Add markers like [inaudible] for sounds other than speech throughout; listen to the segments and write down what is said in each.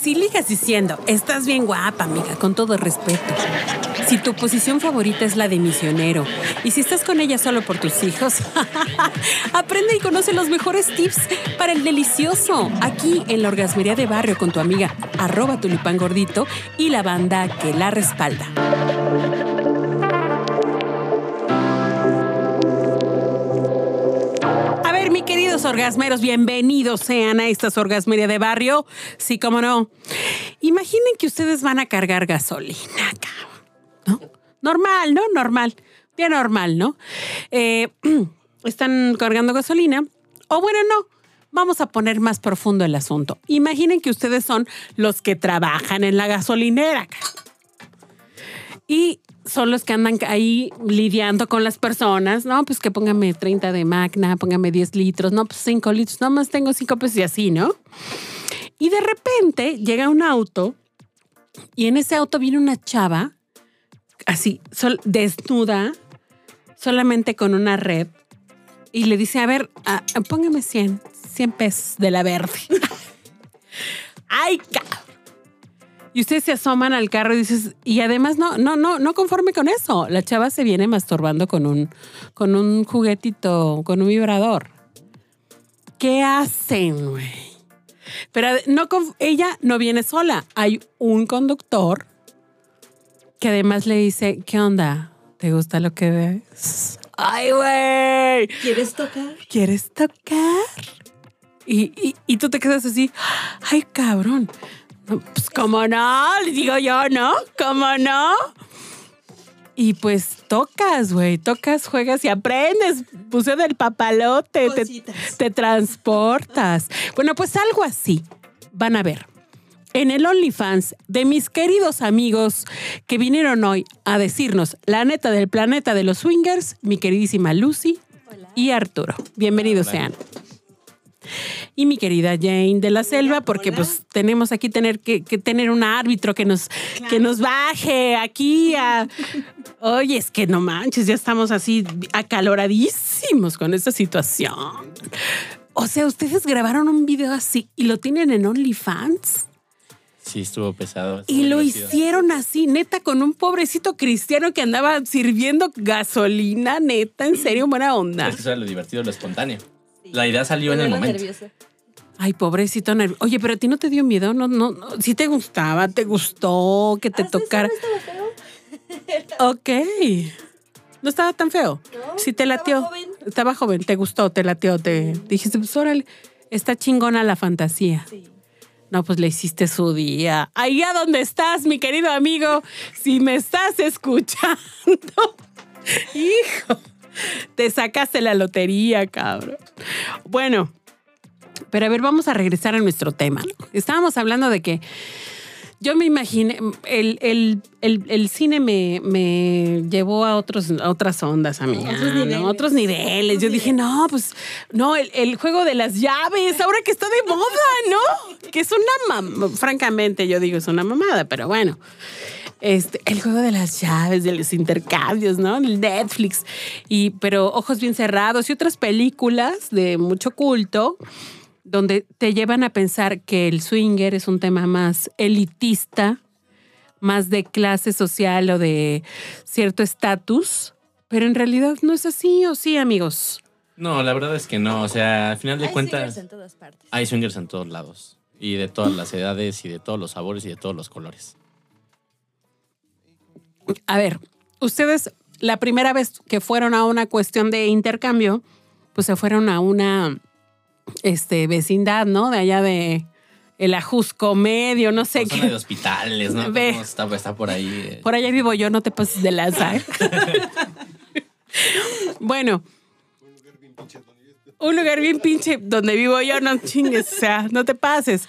Si ligas diciendo, estás bien guapa, amiga, con todo respeto. Si tu posición favorita es la de misionero y si estás con ella solo por tus hijos, [laughs] aprende y conoce los mejores tips para el delicioso. Aquí en la Orgasmería de Barrio con tu amiga arroba tulipán gordito y la banda que la respalda. Queridos orgasmeros, bienvenidos sean a estas orgasmería de barrio. Sí, cómo no. Imaginen que ustedes van a cargar gasolina, ¿no? Normal, ¿no? Normal. Bien normal, ¿no? Eh, [clears throat] están cargando gasolina. O bueno, no. Vamos a poner más profundo el asunto. Imaginen que ustedes son los que trabajan en la gasolinera. Y son los que andan ahí lidiando con las personas, ¿no? Pues que póngame 30 de magna, póngame 10 litros, no, pues 5 litros, nada más tengo 5 pesos y así, ¿no? Y de repente llega un auto y en ese auto viene una chava, así, sol- desnuda, solamente con una red, y le dice, a ver, ah, póngame 100, 100 pesos de la verde. [laughs] ¡Ay, cabrón! Y ustedes se asoman al carro y dices, y además no, no, no, no conforme con eso. La chava se viene masturbando con un, con un juguetito, con un vibrador. ¿Qué hacen, güey? Pero no, ella no viene sola. Hay un conductor que además le dice, ¿qué onda? ¿Te gusta lo que ves? ¡Ay, güey! ¿Quieres tocar? ¿Quieres tocar? Y, y, y tú te quedas así, ay, cabrón. Pues, ¿cómo no? Le digo yo, ¿no? ¿Cómo no? Y pues tocas, güey, tocas, juegas y aprendes. Puse del papalote, te, transportas. Bueno, pues algo así. Van a ver. En el OnlyFans de mis queridos amigos que vinieron hoy a decirnos la neta del planeta de los swingers, mi queridísima Lucy y Arturo. Bienvenidos sean. Y mi querida Jane de la Selva, porque pues tenemos aquí tener que, que tener un árbitro que nos, que nos baje aquí a... [laughs] Oye, es que no manches, ya estamos así acaloradísimos con esta situación. O sea, ustedes grabaron un video así y lo tienen en OnlyFans. Sí, estuvo pesado. Y lo divertido. hicieron así, neta, con un pobrecito cristiano que andaba sirviendo gasolina, neta, en serio, buena onda. Es que eso era lo divertido, lo espontáneo. La idea salió en el momento. nerviosa. Ay, pobrecito nervioso. Oye, pero a ti no te dio miedo, no, no, no. Sí te gustaba, te gustó que te eso tocara. no estaba feo. Ok. No estaba tan feo. No, sí te estaba latió. joven. Estaba joven, te gustó, te latió, te dijiste, pues órale, está chingona la fantasía. Sí. No, pues le hiciste su día. Allá donde estás, mi querido amigo, si me estás escuchando, [laughs] hijo, te sacaste la lotería, cabrón. Bueno, pero a ver, vamos a regresar a nuestro tema. Estábamos hablando de que yo me imaginé, el, el- el- el cine me, me llevó a, otros, a otras ondas, amiga. Otros ¿no? niveles. Otros niveles. Yo dije, no, pues, no, el, el juego de las llaves, ahora que está de moda, ¿no? Que es una mamada, francamente, yo digo, es una mamada, pero bueno. Este, el juego de las llaves, de los intercambios, ¿no? El Netflix. Y, pero Ojos bien cerrados y otras películas de mucho culto donde te llevan a pensar que el swinger es un tema más elitista, más de clase social o de cierto estatus, pero en realidad no es así, ¿o sí, amigos? No, la verdad es que no. O sea, al final de Hay cuentas, swingers en todas partes. hay swingers en todos lados. Y de todas las edades, y de todos los sabores, y de todos los colores. A ver, ustedes la primera vez que fueron a una cuestión de intercambio, pues se fueron a una este, vecindad, ¿no? De allá de el Ajusco Medio, no sé zona de qué. hospitales, ¿no? Ve. Está por ahí. eh. Por allá vivo yo, no te pases de lanza. ¿eh? [laughs] bueno. Un lugar bien pinche donde vivo yo, no chingues, o sea, no te pases.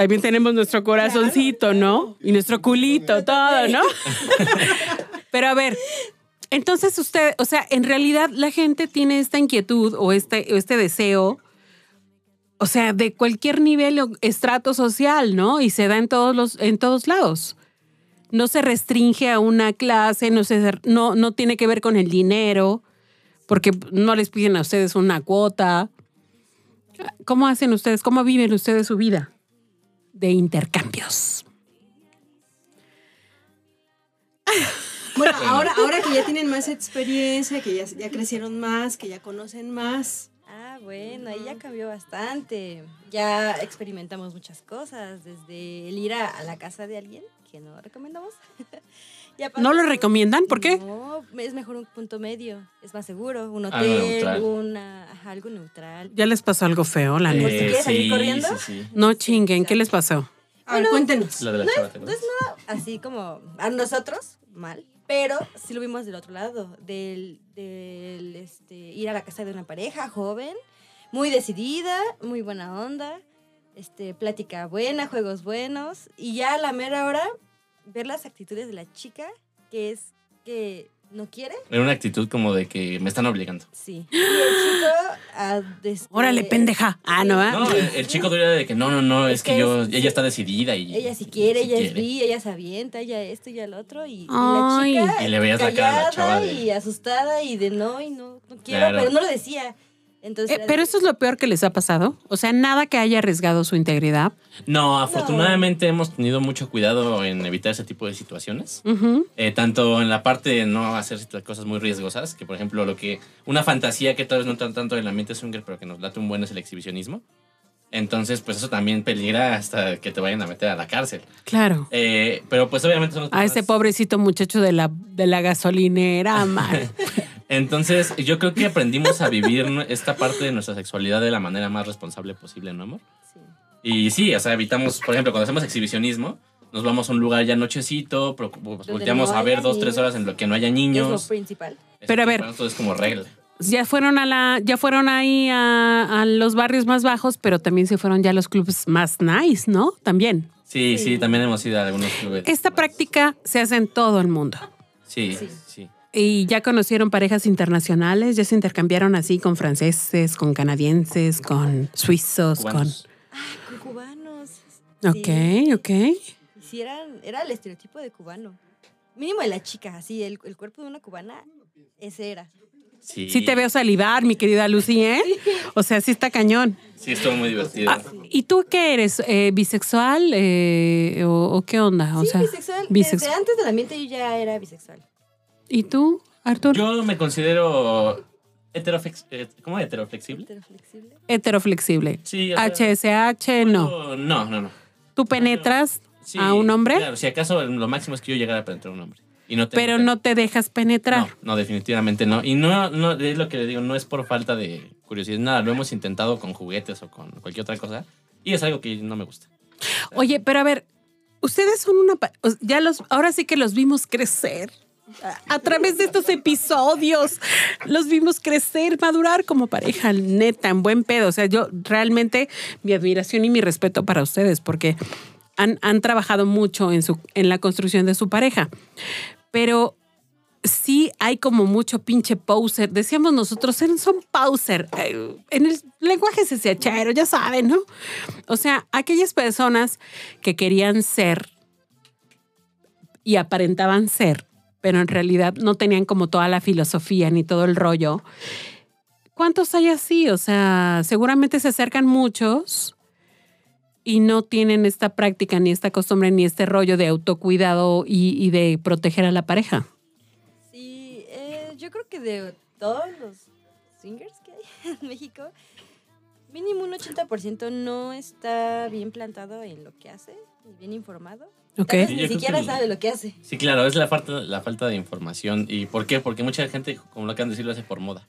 También tenemos nuestro corazoncito, ¿no? Y nuestro culito, todo, ¿no? [laughs] Pero a ver, entonces usted, o sea, en realidad la gente tiene esta inquietud o este, o este deseo, o sea, de cualquier nivel o estrato social, ¿no? Y se da en todos los, en todos lados no se restringe a una clase, no, se, no, no tiene que ver con el dinero, porque no les piden a ustedes una cuota. ¿Cómo hacen ustedes? ¿Cómo viven ustedes su vida? De intercambios. Bueno, ahora, ahora que ya tienen más experiencia, que ya, ya crecieron más, que ya conocen más. Ah, bueno, ahí ya cambió bastante. Ya experimentamos muchas cosas, desde el ir a, a la casa de alguien, que no recomendamos. [laughs] Ya ¿No lo recomiendan? ¿Por qué? No, es mejor un punto medio, es más seguro. Un Algo hotel, neutral. una, ajá, algo neutral. Ya les pasó algo feo, la Eh, neta. ¿quieres salir sí, corriendo? sí, sí. No chinguen, ¿qué les pasó? A ver, cuéntenos. La de la chava, ¿te acuerdas? Así como a nosotros, mal, pero sí lo vimos del otro lado, del, este, ir a la casa de una pareja joven, muy decidida, muy buena onda, este, plática buena, juegos buenos, y ya a la mera hora ver las actitudes de la chica, que es que no quiere, Era una actitud como de que me están obligando. sí. Y el chico, ah, este, Órale, pendeja. Ah, no, ¿eh? No, el, el chico dura de que no, no, no, es, Es que, que yo, es- ella está decidida y. Ella si quiere, sí ella es quiere. bi, ella se avienta, ella esto, ella lo otro. Y, y la chica Y le veías la cara a la chava de- y asustada y de no, y no, no quiero, Claro. pero no lo decía. Entonces, Eh, pero eso es lo peor que les ha pasado. O sea, nada que haya arriesgado su integridad. No, afortunadamente hemos tenido mucho cuidado en evitar ese tipo de situaciones. Ujú. Eh, tanto en la parte de no hacer cosas muy riesgosas, que por ejemplo lo que una fantasía que tal vez no tan tanto del ambiente swinger, pero que nos late un buen es el exhibicionismo. Entonces, pues eso también peligra hasta que te vayan a meter a la cárcel. Claro. Eh, pero pues obviamente son las A ese personas- pobrecito muchacho de la, de la gasolinera, [laughs] man. Entonces, yo creo que aprendimos a vivir esta parte de nuestra sexualidad de la manera más responsable posible, ¿no, amor? sí. Y sí, o sea, evitamos, por ejemplo, cuando hacemos exhibicionismo, nos vamos a un lugar ya nochecito, pues, volteamos no a ver dos, tres horas en lo que no haya Es lo niños. principal. Pero a ver. Eso es como regla. Ya fueron a la, ya fueron ahí a, a los barrios más bajos, pero también se fueron ya a los clubes más nice, ¿no? También. Sí, sí, Sí. también hemos ido a algunos clubes. Esta práctica se hace en todo el mundo. Sí, Sí. sí. Y ya conocieron parejas internacionales, ya se intercambiaron así con franceses, con canadienses, con suizos, Cubanos. Con cubanos. con... Sí. Ok, ok. Y sí, eran- era el estereotipo de cubano. Mínimo de la chica, así, el, el cuerpo de una cubana, ese era. Sí, Sí te veo salivar, mi querida Lucy, ¿eh? O sea, sí está cañón. Sí, estuvo muy divertido. Ah, ¿Y tú qué eres? Eh, ¿Bisexual eh, o, o qué onda? O sí, sea, bisexual. bisex- Desde antes del ambiente yo ya era bisexual. ¿Y tú, Artur? Yo me considero heteroflex eh, ¿cómo heteroflexible? Heteroflexible. Heteroflexible. Sí, o sea, HSH, no. No, no, no. ¿Tú penetras Sí, a un hombre? Claro, si acaso lo máximo es que yo llegara a penetrar a un hombre. Y no tengo pero no te dejas penetrar. No, no, definitivamente no. Y no, no, es lo que le digo, no es por falta de curiosidad, nada, lo hemos intentado con juguetes o con cualquier otra cosa. Y es algo que no me gusta. Oye, pero a ver, ustedes son una... Ya los... Ahora sí que los vimos crecer. A, través de estos episodios, los vimos crecer, madurar como pareja, neta, en buen pedo. O sea, yo realmente mi admiración y mi respeto para ustedes, porque han, han trabajado mucho en, su, en la construcción de su pareja. Pero sí hay como mucho pinche poser. Decíamos nosotros, son poser. En el lenguaje CCHero, ya saben, ¿no? O sea, aquellas personas que querían ser y aparentaban ser, pero en realidad no tenían como toda la filosofía ni todo el rollo. ¿Cuántos hay así? O sea, seguramente se acercan muchos y no tienen esta práctica, ni esta costumbre, ni este rollo de autocuidado y, de proteger a la pareja. Sí, eh, yo creo que de todos los swingers que hay [laughs] en México, mínimo un 80% no está bien plantado en lo que hace, y bien informado. ¿Ok? Tal vez Sí, ni siquiera que- sabe lo que hace. Sí, claro, es la falta, la falta de información. ¿Y por qué? Porque mucha gente, como lo acaban de decir, lo hace por moda.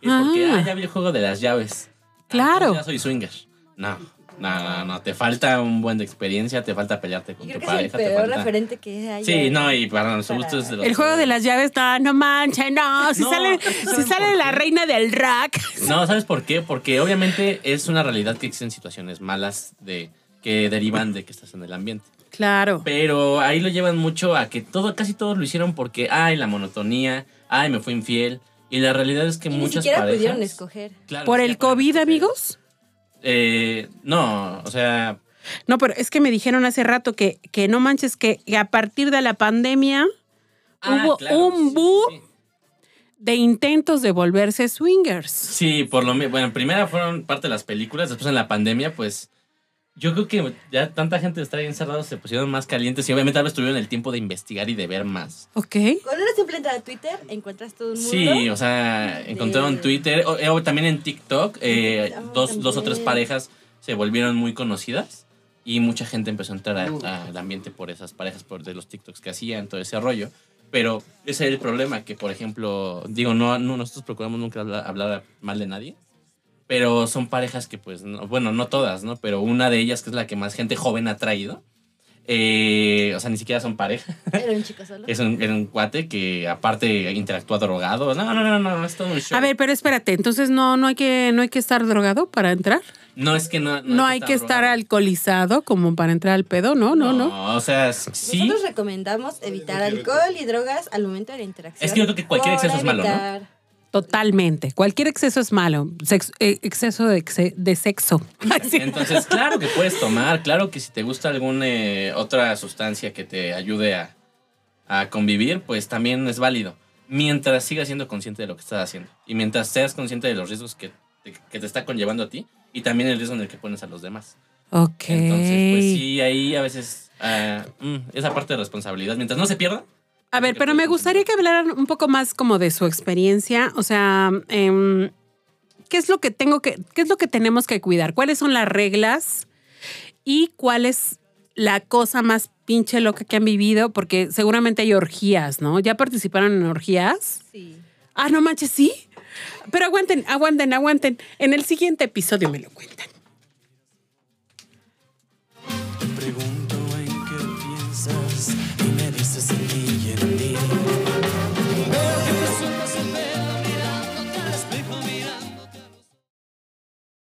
Y es porque, Ah. ah, ya vi el juego de las llaves. Ah, Claro. Ya soy swinger. No, no, no, no. Te falta un buen de experiencia, te falta pelearte con creo tu que es el pareja. te peor falta... referente que hay. Sí, no, y para nuestro Para- gusto es de los El juego de las llaves, no, no manches, no. Si No, sale, ¿saben si sale la reina del rack. No, ¿sabes por qué? Porque obviamente es una realidad que existen situaciones malas de que derivan de que estás en el ambiente. Claro. Pero ahí lo llevan mucho a que todo, casi todos lo hicieron porque, ay, la monotonía, ay, me fui infiel. Y la realidad es que Y ni muchas siquiera parejas... pudieron escoger. Claro, ¿Por el COVID, escoger. amigos? Eh, no, o sea, No, pero es que me dijeron hace rato que, que no manches, que a partir de la pandemia ah, hubo claro, un boom sí, sí. de intentos de volverse swingers. Sí, por lo menos, bueno, primero fueron parte de las películas, después en la pandemia, pues Yo creo que ya tanta gente está ahí encerrado, se pusieron más calientes y obviamente tal vez tuvieron el tiempo de investigar y de ver más. Ok. Con una simple entrada a Twitter encuentras todo un mundo. Sí, o sea, encontraron de- Twitter, o, o también en TikTok, eh, Ah, dos, dos o tres parejas se volvieron muy conocidas y mucha gente empezó a entrar al ambiente por esas parejas, por de los TikToks que hacían, todo ese rollo. Pero ese es el problema, que por ejemplo, digo, no, no nosotros procuramos nunca hablar, hablar mal de nadie, pero son parejas que pues, no- bueno, no todas, ¿no? Pero una de ellas, que es la que más gente joven ha traído, eh, o sea, ni siquiera son pareja. [laughs] Era un chico solo. Es un, era un cuate que aparte interactúa drogado. No, no, no, no, no, es todo un show. A ver, pero espérate, entonces no, no hay que, no hay que estar drogado para entrar. no es que no. No, hay que estar alcoholizado como para entrar al pedo, no, no, no. O sea, sí. Nosotros recomendamos evitar alcohol y drogas al momento de la interacción. Es que yo creo que cualquier exceso es malo, ¿no? Totalmente. Cualquier exceso es malo. Sex- eh, exceso de, de sexo. [laughs] Entonces, claro que puedes tomar. Claro que si te gusta alguna eh, otra sustancia que te ayude a, a convivir, pues también es válido. Mientras sigas siendo consciente de lo que estás haciendo. Y mientras seas consciente de los riesgos que te, que te está conllevando a ti. Y también el riesgo en el que pones a los demás. Ok. Entonces, pues sí, ahí a veces ah, mm, esa parte de responsabilidad, mientras no se pierda. A ver, pero me gustaría que hablaran un poco más como de su experiencia. O sea, em, ¿qué es lo que tengo que, qué es lo que tenemos que cuidar? ¿Cuáles son las reglas? ¿Y cuál es la cosa más pinche loca que han vivido? Porque seguramente hay orgías, ¿no? ¿Ya participaron en orgías? Sí. Ah, no manches, sí. Pero aguanten, aguanten, aguanten. En el siguiente episodio me lo cuentan.